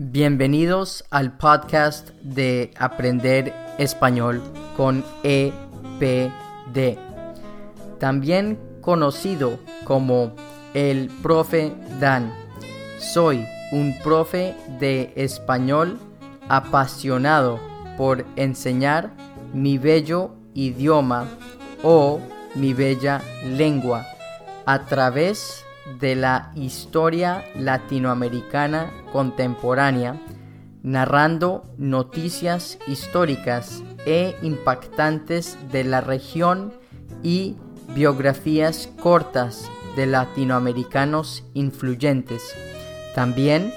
Bienvenidos al podcast de Aprender Español con EPD, también conocido como el profe Dan. Soy un profe de español apasionado por enseñar mi bello idioma o mi bella lengua a través de la historia latinoamericana contemporánea, narrando noticias históricas e impactantes de la región y biografías cortas de latinoamericanos influyentes. También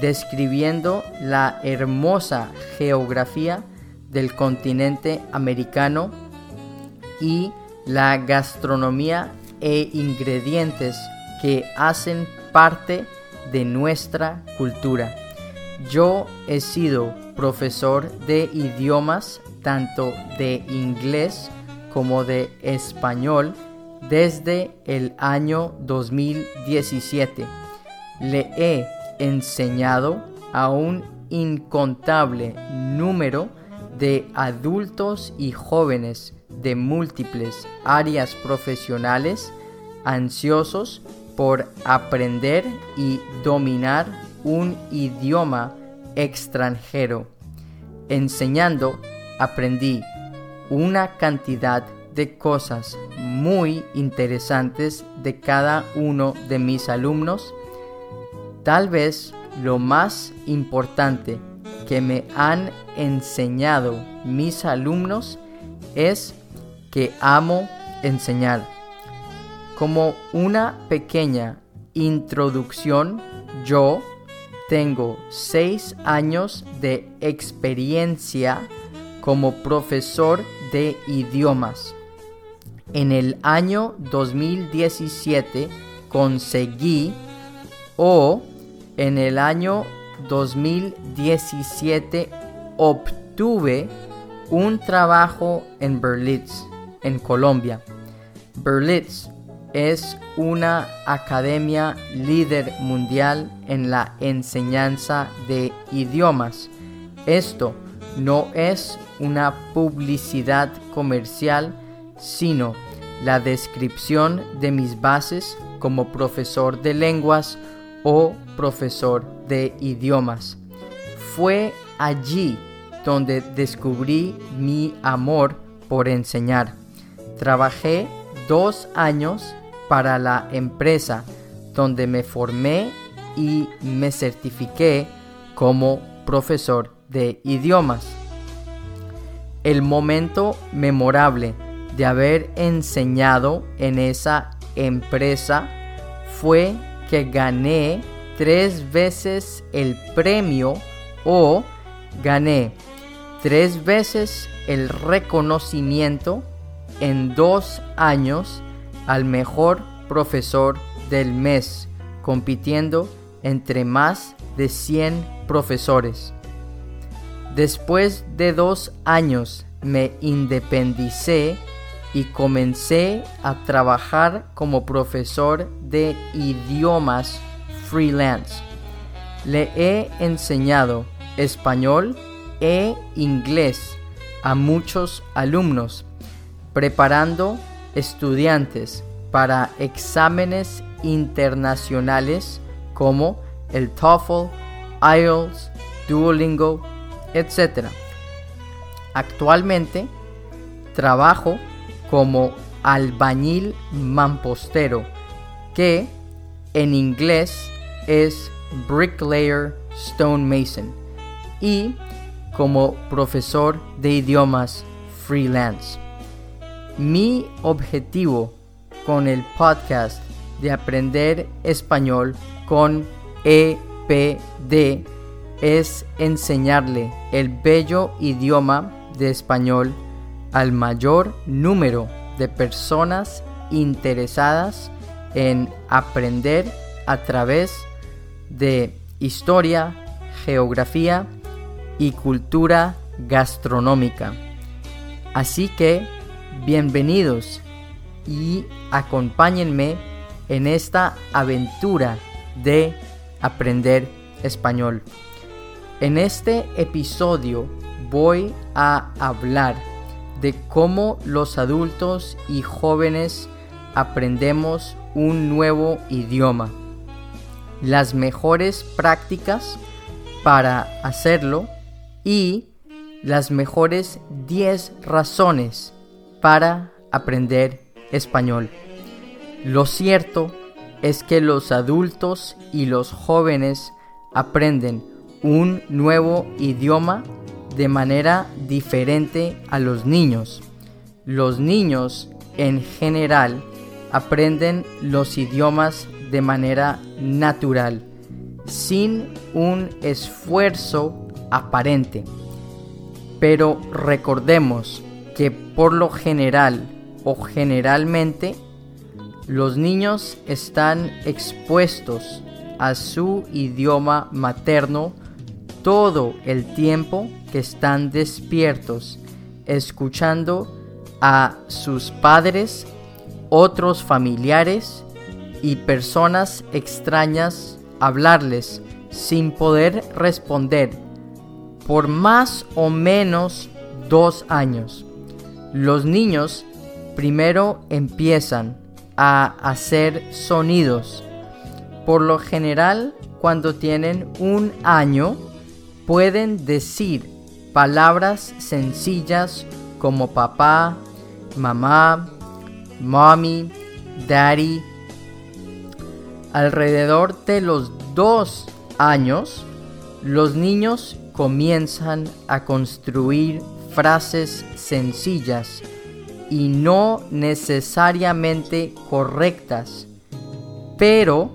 describiendo la hermosa geografía del continente americano y la gastronomía e ingredientes que hacen parte de nuestra cultura. Yo he sido profesor de idiomas tanto de inglés como de español desde el año 2017. Le he enseñado a un incontable número de adultos y jóvenes de múltiples áreas profesionales ansiosos por aprender y dominar un idioma extranjero. Enseñando aprendí una cantidad de cosas muy interesantes de cada uno de mis alumnos. Tal vez lo más importante que me han enseñado mis alumnos es que amo enseñar. Como una pequeña introducción, yo tengo seis años de experiencia como profesor de idiomas. En el año 2017 conseguí o en el año 2017 obtuve un trabajo en Berlitz, en Colombia. Berlitz es una academia líder mundial en la enseñanza de idiomas. Esto no es una publicidad comercial, sino la descripción de mis bases como profesor de lenguas o profesor de idiomas. Fue allí donde descubrí mi amor por enseñar. Trabajé dos años para la empresa donde me formé y me certifiqué como profesor de idiomas. El momento memorable de haber enseñado en esa empresa fue que gané tres veces el premio o gané tres veces el reconocimiento en dos años al mejor profesor del mes, compitiendo entre más de 100 profesores. Después de dos años me independicé y comencé a trabajar como profesor de idiomas freelance. Le he enseñado español e inglés a muchos alumnos, preparando estudiantes para exámenes internacionales como el TOEFL, IELTS, Duolingo, etc. Actualmente trabajo como albañil mampostero, que en inglés es bricklayer stonemason, y como profesor de idiomas freelance. Mi objetivo con el podcast de aprender español con EPD es enseñarle el bello idioma de español al mayor número de personas interesadas en aprender a través de historia, geografía y cultura gastronómica. Así que, bienvenidos y acompáñenme en esta aventura de aprender español. En este episodio voy a hablar de cómo los adultos y jóvenes aprendemos un nuevo idioma, las mejores prácticas para hacerlo y las mejores 10 razones para aprender español. Lo cierto es que los adultos y los jóvenes aprenden un nuevo idioma de manera diferente a los niños. Los niños en general aprenden los idiomas de manera natural, sin un esfuerzo aparente. Pero recordemos que por lo general o generalmente los niños están expuestos a su idioma materno todo el tiempo que están despiertos, escuchando a sus padres, otros familiares y personas extrañas hablarles sin poder responder por más o menos dos años. Los niños primero empiezan a hacer sonidos. Por lo general, cuando tienen un año, pueden decir palabras sencillas como papá, mamá, mommy, daddy. Alrededor de los dos años, los niños comienzan a construir frases sencillas y no necesariamente correctas, pero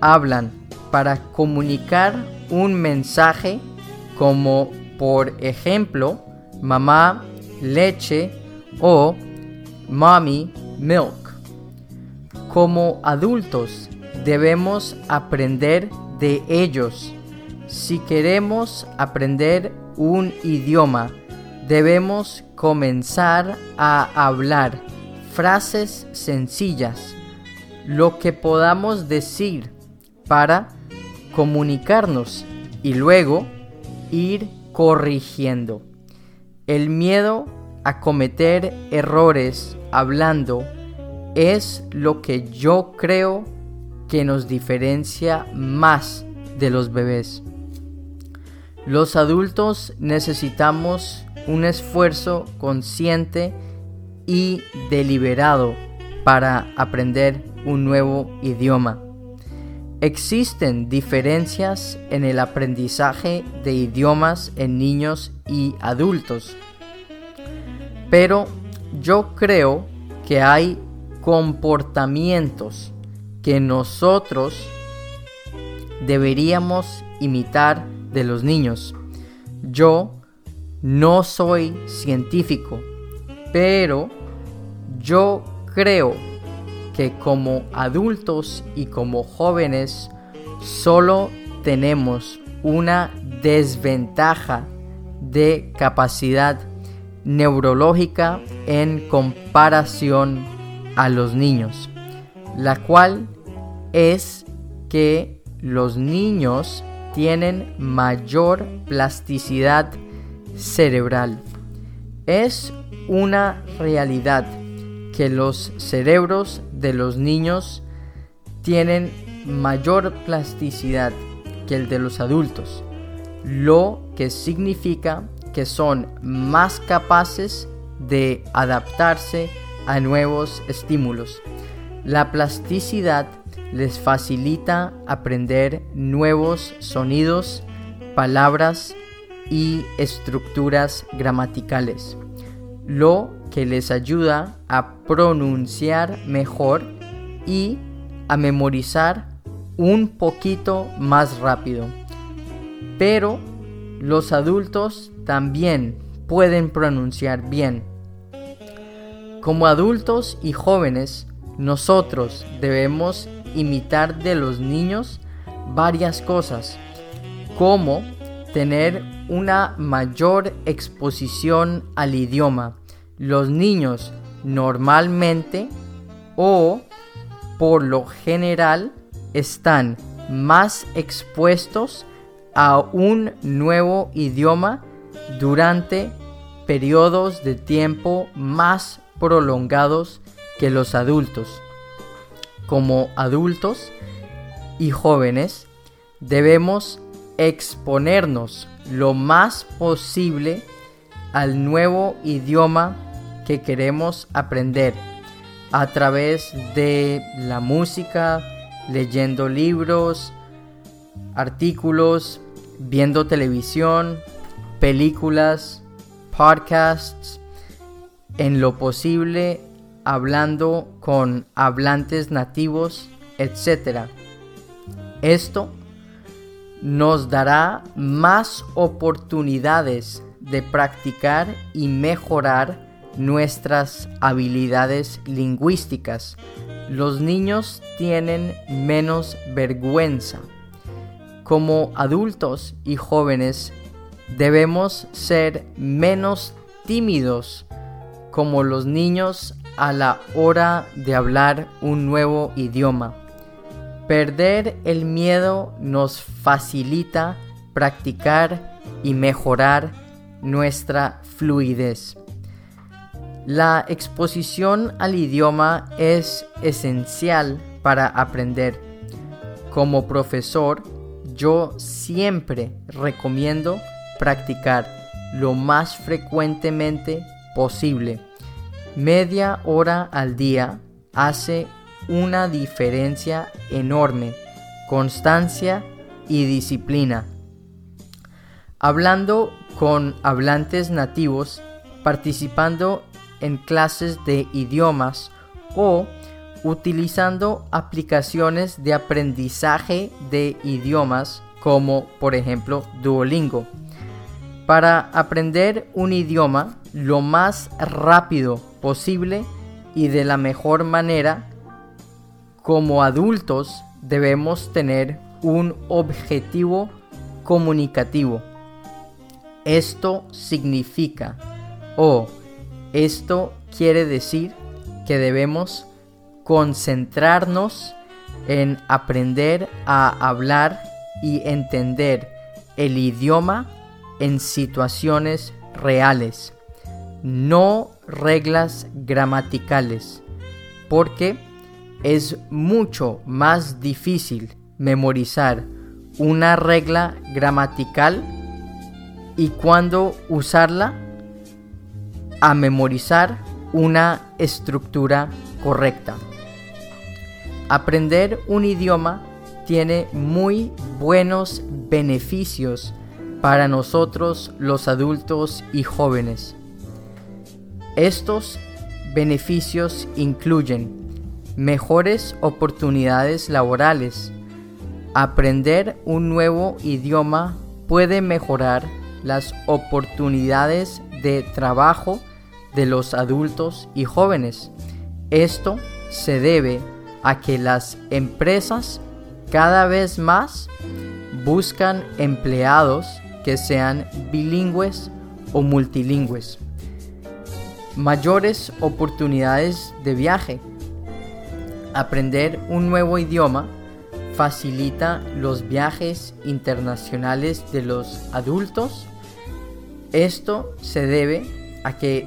hablan para comunicar un mensaje como por ejemplo mamá leche o mommy milk. Como adultos debemos aprender de ellos. Si queremos aprender un idioma, debemos comenzar a hablar frases sencillas, lo que podamos decir para comunicarnos y luego ir corrigiendo. El miedo a cometer errores hablando es lo que yo creo que nos diferencia más de los bebés. Los adultos necesitamos un esfuerzo consciente y deliberado para aprender un nuevo idioma. Existen diferencias en el aprendizaje de idiomas en niños y adultos, pero yo creo que hay comportamientos que nosotros deberíamos imitar de los niños. Yo no soy científico, pero yo creo que como adultos y como jóvenes solo tenemos una desventaja de capacidad neurológica en comparación a los niños, la cual es que los niños tienen mayor plasticidad cerebral. Es una realidad que los cerebros de los niños tienen mayor plasticidad que el de los adultos, lo que significa que son más capaces de adaptarse a nuevos estímulos. La plasticidad les facilita aprender nuevos sonidos, palabras y estructuras gramaticales, lo que les ayuda a pronunciar mejor y a memorizar un poquito más rápido. Pero los adultos también pueden pronunciar bien. Como adultos y jóvenes, nosotros debemos imitar de los niños varias cosas, como tener una mayor exposición al idioma. Los niños normalmente o por lo general están más expuestos a un nuevo idioma durante periodos de tiempo más prolongados que los adultos. Como adultos y jóvenes debemos exponernos lo más posible al nuevo idioma que queremos aprender a través de la música, leyendo libros, artículos, viendo televisión, películas, podcasts, en lo posible hablando con hablantes nativos, etc. Esto nos dará más oportunidades de practicar y mejorar nuestras habilidades lingüísticas. Los niños tienen menos vergüenza. Como adultos y jóvenes debemos ser menos tímidos como los niños a la hora de hablar un nuevo idioma. Perder el miedo nos facilita practicar y mejorar nuestra fluidez. La exposición al idioma es esencial para aprender. Como profesor, yo siempre recomiendo practicar lo más frecuentemente posible. Media hora al día hace una diferencia enorme. Constancia y disciplina. Hablando con hablantes nativos, participando en clases de idiomas o utilizando aplicaciones de aprendizaje de idiomas como por ejemplo Duolingo. Para aprender un idioma lo más rápido posible y de la mejor manera, como adultos debemos tener un objetivo comunicativo. Esto significa o esto quiere decir que debemos concentrarnos en aprender a hablar y entender el idioma en situaciones reales, no reglas gramaticales, porque es mucho más difícil memorizar una regla gramatical y cuando usarla a memorizar una estructura correcta. Aprender un idioma tiene muy buenos beneficios para nosotros los adultos y jóvenes. Estos beneficios incluyen mejores oportunidades laborales. Aprender un nuevo idioma puede mejorar las oportunidades de trabajo de los adultos y jóvenes. Esto se debe a que las empresas cada vez más buscan empleados que sean bilingües o multilingües. Mayores oportunidades de viaje. Aprender un nuevo idioma facilita los viajes internacionales de los adultos esto se debe a que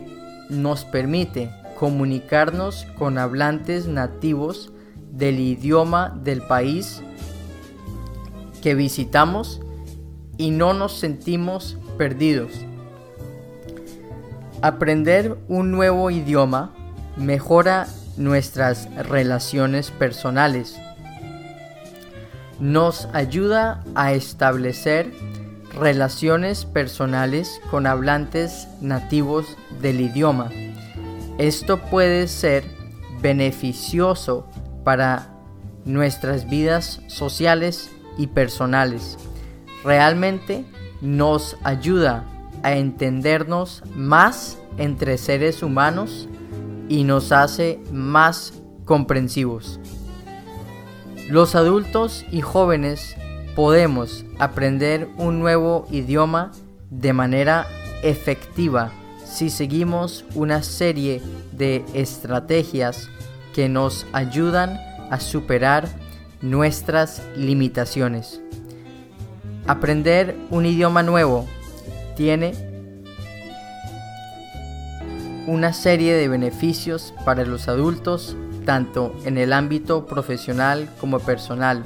nos permite comunicarnos con hablantes nativos del idioma del país que visitamos y no nos sentimos perdidos. Aprender un nuevo idioma mejora nuestras relaciones personales. Nos ayuda a establecer relaciones personales con hablantes nativos del idioma. Esto puede ser beneficioso para nuestras vidas sociales y personales. Realmente nos ayuda a entendernos más entre seres humanos y nos hace más comprensivos. Los adultos y jóvenes podemos aprender un nuevo idioma de manera efectiva si seguimos una serie de estrategias que nos ayudan a superar nuestras limitaciones. Aprender un idioma nuevo tiene una serie de beneficios para los adultos, tanto en el ámbito profesional como personal.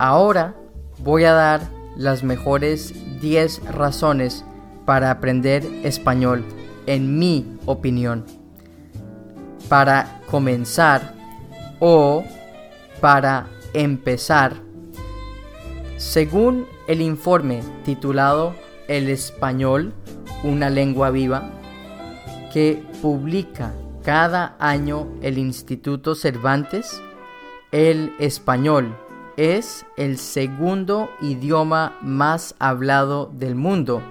Ahora voy a dar las mejores 10 razones para aprender español, en mi opinión. Para comenzar o para empezar, según el informe titulado El español, una lengua viva, que publica cada año el Instituto Cervantes, el español es el segundo idioma más hablado del mundo,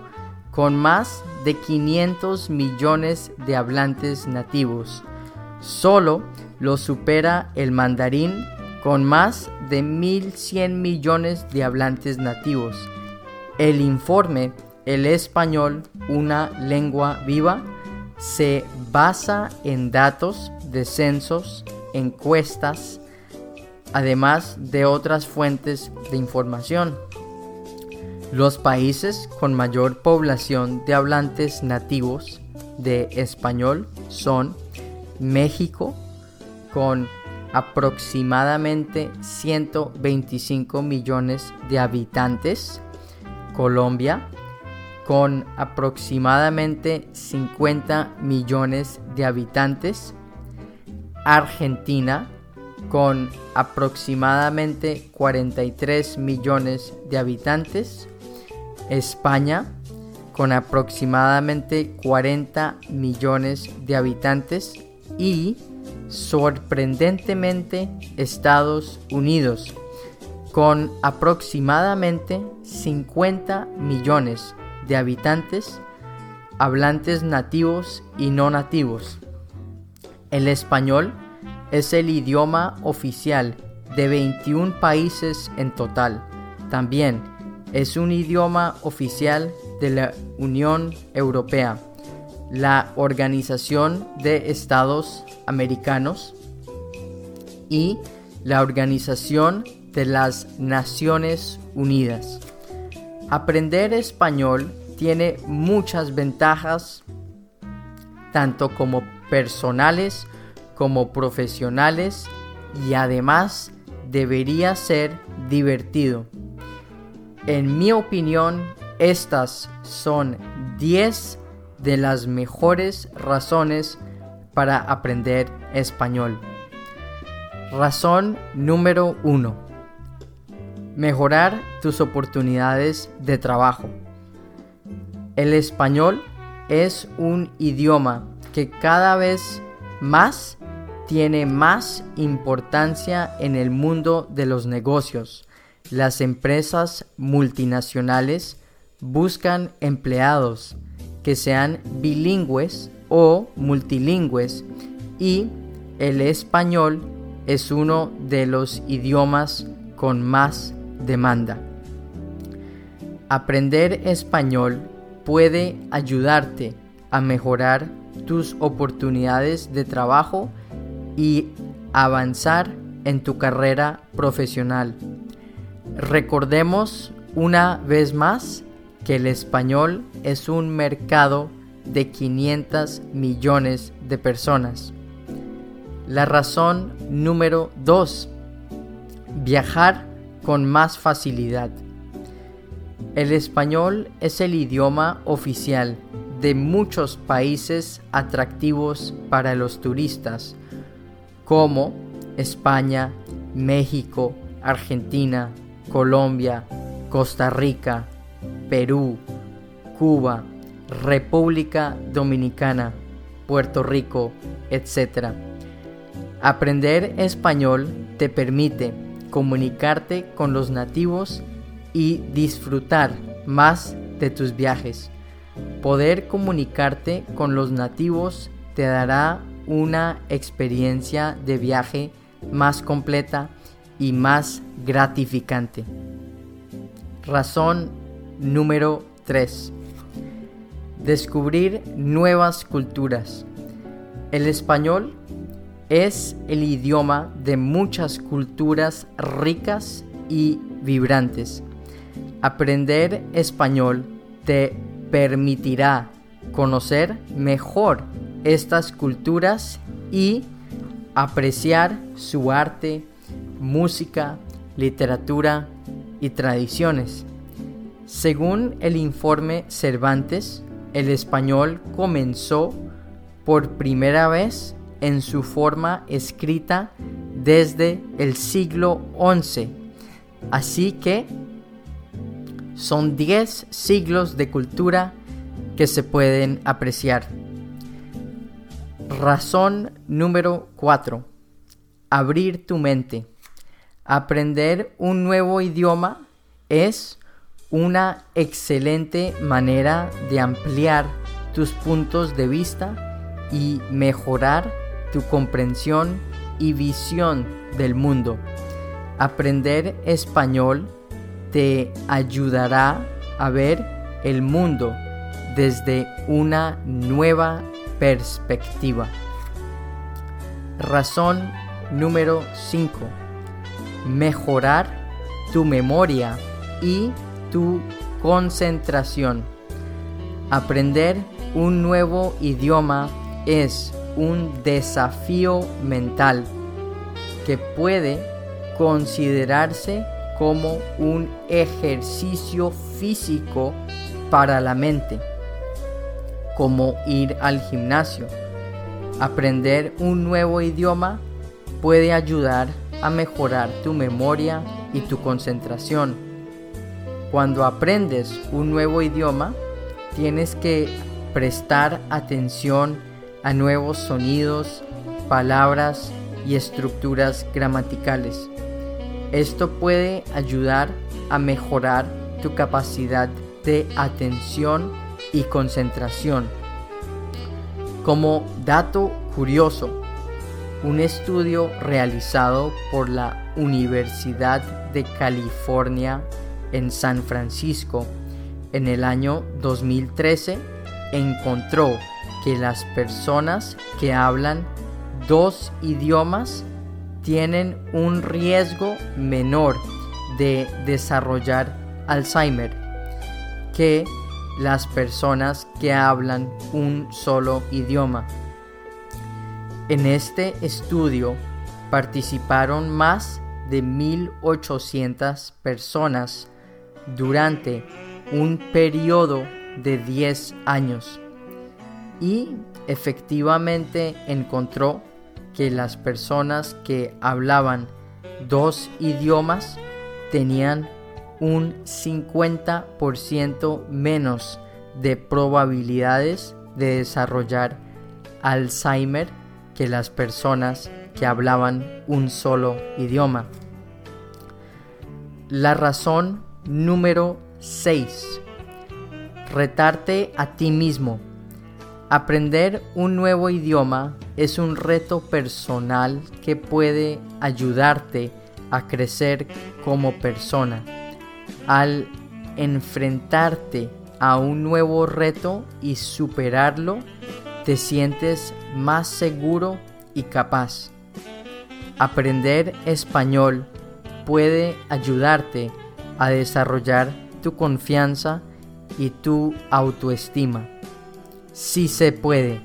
con más de 500 millones de hablantes nativos. Solo lo supera el mandarín con más de 1.100 millones de hablantes nativos. El informe El español, una lengua viva, se basa en datos de censos, encuestas, además de otras fuentes de información. Los países con mayor población de hablantes nativos de español son México, con aproximadamente 125 millones de habitantes, Colombia con aproximadamente 50 millones de habitantes, Argentina con aproximadamente 43 millones de habitantes, España con aproximadamente 40 millones de habitantes. Y sorprendentemente Estados Unidos, con aproximadamente 50 millones de habitantes, hablantes nativos y no nativos. El español es el idioma oficial de 21 países en total. También es un idioma oficial de la Unión Europea la Organización de Estados Americanos y la Organización de las Naciones Unidas. Aprender español tiene muchas ventajas, tanto como personales como profesionales, y además debería ser divertido. En mi opinión, estas son 10 de las mejores razones para aprender español. Razón número 1. Mejorar tus oportunidades de trabajo. El español es un idioma que cada vez más tiene más importancia en el mundo de los negocios. Las empresas multinacionales buscan empleados que sean bilingües o multilingües y el español es uno de los idiomas con más demanda. Aprender español puede ayudarte a mejorar tus oportunidades de trabajo y avanzar en tu carrera profesional. Recordemos una vez más que el español es un mercado de 500 millones de personas. La razón número 2. Viajar con más facilidad. El español es el idioma oficial de muchos países atractivos para los turistas, como España, México, Argentina, Colombia, Costa Rica, Perú, Cuba, República Dominicana, Puerto Rico, etc. Aprender español te permite comunicarte con los nativos y disfrutar más de tus viajes. Poder comunicarte con los nativos te dará una experiencia de viaje más completa y más gratificante. Razón Número 3. Descubrir nuevas culturas. El español es el idioma de muchas culturas ricas y vibrantes. Aprender español te permitirá conocer mejor estas culturas y apreciar su arte, música, literatura y tradiciones. Según el informe Cervantes, el español comenzó por primera vez en su forma escrita desde el siglo XI. Así que son 10 siglos de cultura que se pueden apreciar. Razón número 4. Abrir tu mente. Aprender un nuevo idioma es una excelente manera de ampliar tus puntos de vista y mejorar tu comprensión y visión del mundo. Aprender español te ayudará a ver el mundo desde una nueva perspectiva. Razón número 5. Mejorar tu memoria y tu concentración. Aprender un nuevo idioma es un desafío mental que puede considerarse como un ejercicio físico para la mente, como ir al gimnasio. Aprender un nuevo idioma puede ayudar a mejorar tu memoria y tu concentración. Cuando aprendes un nuevo idioma, tienes que prestar atención a nuevos sonidos, palabras y estructuras gramaticales. Esto puede ayudar a mejorar tu capacidad de atención y concentración. Como dato curioso, un estudio realizado por la Universidad de California en San Francisco en el año 2013 encontró que las personas que hablan dos idiomas tienen un riesgo menor de desarrollar Alzheimer que las personas que hablan un solo idioma. En este estudio participaron más de 1.800 personas durante un periodo de 10 años y efectivamente encontró que las personas que hablaban dos idiomas tenían un 50% menos de probabilidades de desarrollar Alzheimer que las personas que hablaban un solo idioma. La razón número 6. Retarte a ti mismo. Aprender un nuevo idioma es un reto personal que puede ayudarte a crecer como persona. Al enfrentarte a un nuevo reto y superarlo, te sientes más seguro y capaz. Aprender español puede ayudarte a desarrollar tu confianza y tu autoestima. Si se puede.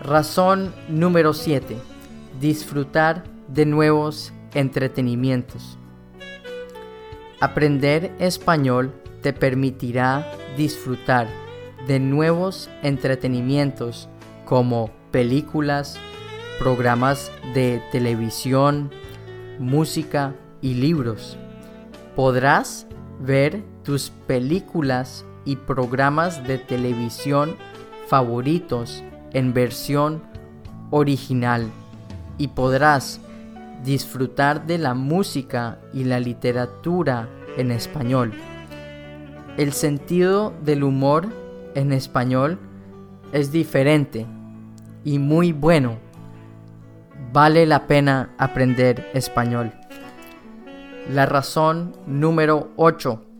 Razón número 7. Disfrutar de nuevos entretenimientos. Aprender español te permitirá disfrutar de nuevos entretenimientos como películas, programas de televisión, música y libros. Podrás ver tus películas y programas de televisión favoritos en versión original y podrás disfrutar de la música y la literatura en español. El sentido del humor en español es diferente y muy bueno. Vale la pena aprender español. La razón número 8.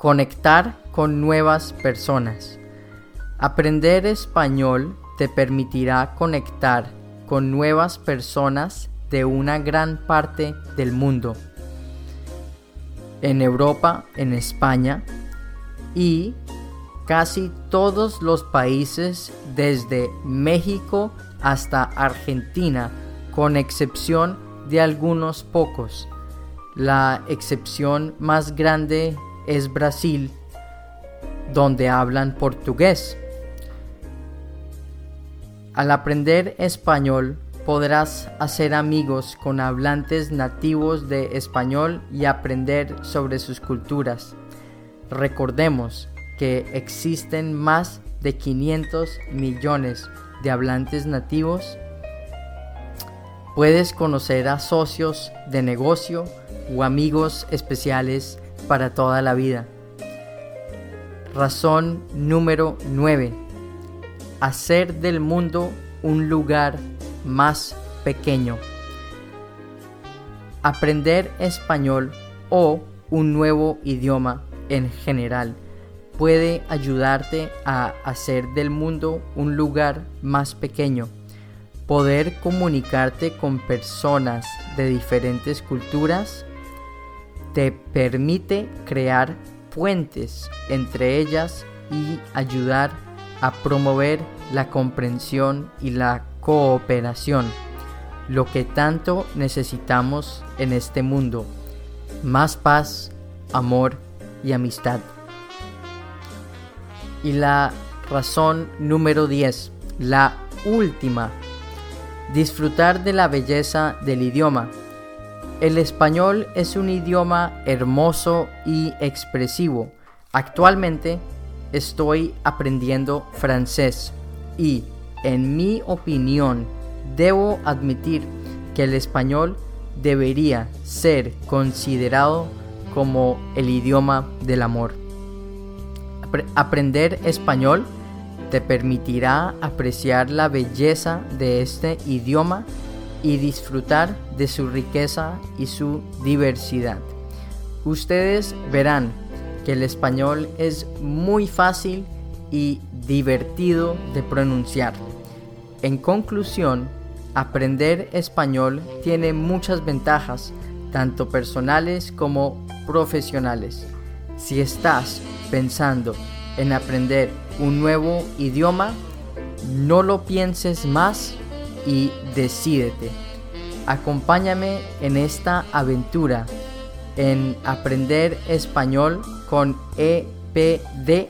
Conectar con nuevas personas. Aprender español te permitirá conectar con nuevas personas de una gran parte del mundo. en Europa, en España y casi todos los países desde México hasta Argentina, con excepción de algunos pocos. La excepción más grande es Brasil, donde hablan portugués. Al aprender español podrás hacer amigos con hablantes nativos de español y aprender sobre sus culturas. Recordemos que existen más de 500 millones de hablantes nativos. Puedes conocer a socios de negocio o amigos especiales para toda la vida. Razón número 9. Hacer del mundo un lugar más pequeño. Aprender español o un nuevo idioma en general puede ayudarte a hacer del mundo un lugar más pequeño. Poder comunicarte con personas de diferentes culturas te permite crear puentes entre ellas y ayudar a promover la comprensión y la cooperación, lo que tanto necesitamos en este mundo, más paz, amor y amistad. Y la razón número 10, la última, disfrutar de la belleza del idioma. El español es un idioma hermoso y expresivo. Actualmente estoy aprendiendo francés y en mi opinión, debo admitir que el español debería ser considerado como el idioma del amor. aprender español te permitirá apreciar la belleza de este idioma y disfrutar de su riqueza y su diversidad. Ustedes verán que el español es muy fácil y divertido de pronunciar. En conclusión, aprender español tiene muchas ventajas, tanto personales como profesionales. Si estás pensando en aprender un nuevo idioma, no lo pienses más y decídete. Acompáñame en esta aventura en aprender español con EPD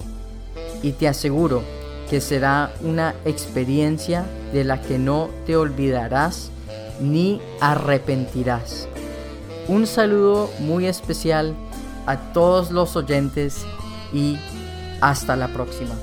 y te aseguro que será una experiencia de la que no te olvidarás ni arrepentirás. Un saludo muy especial a todos los oyentes y hasta la próxima.